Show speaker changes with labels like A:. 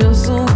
A: feels so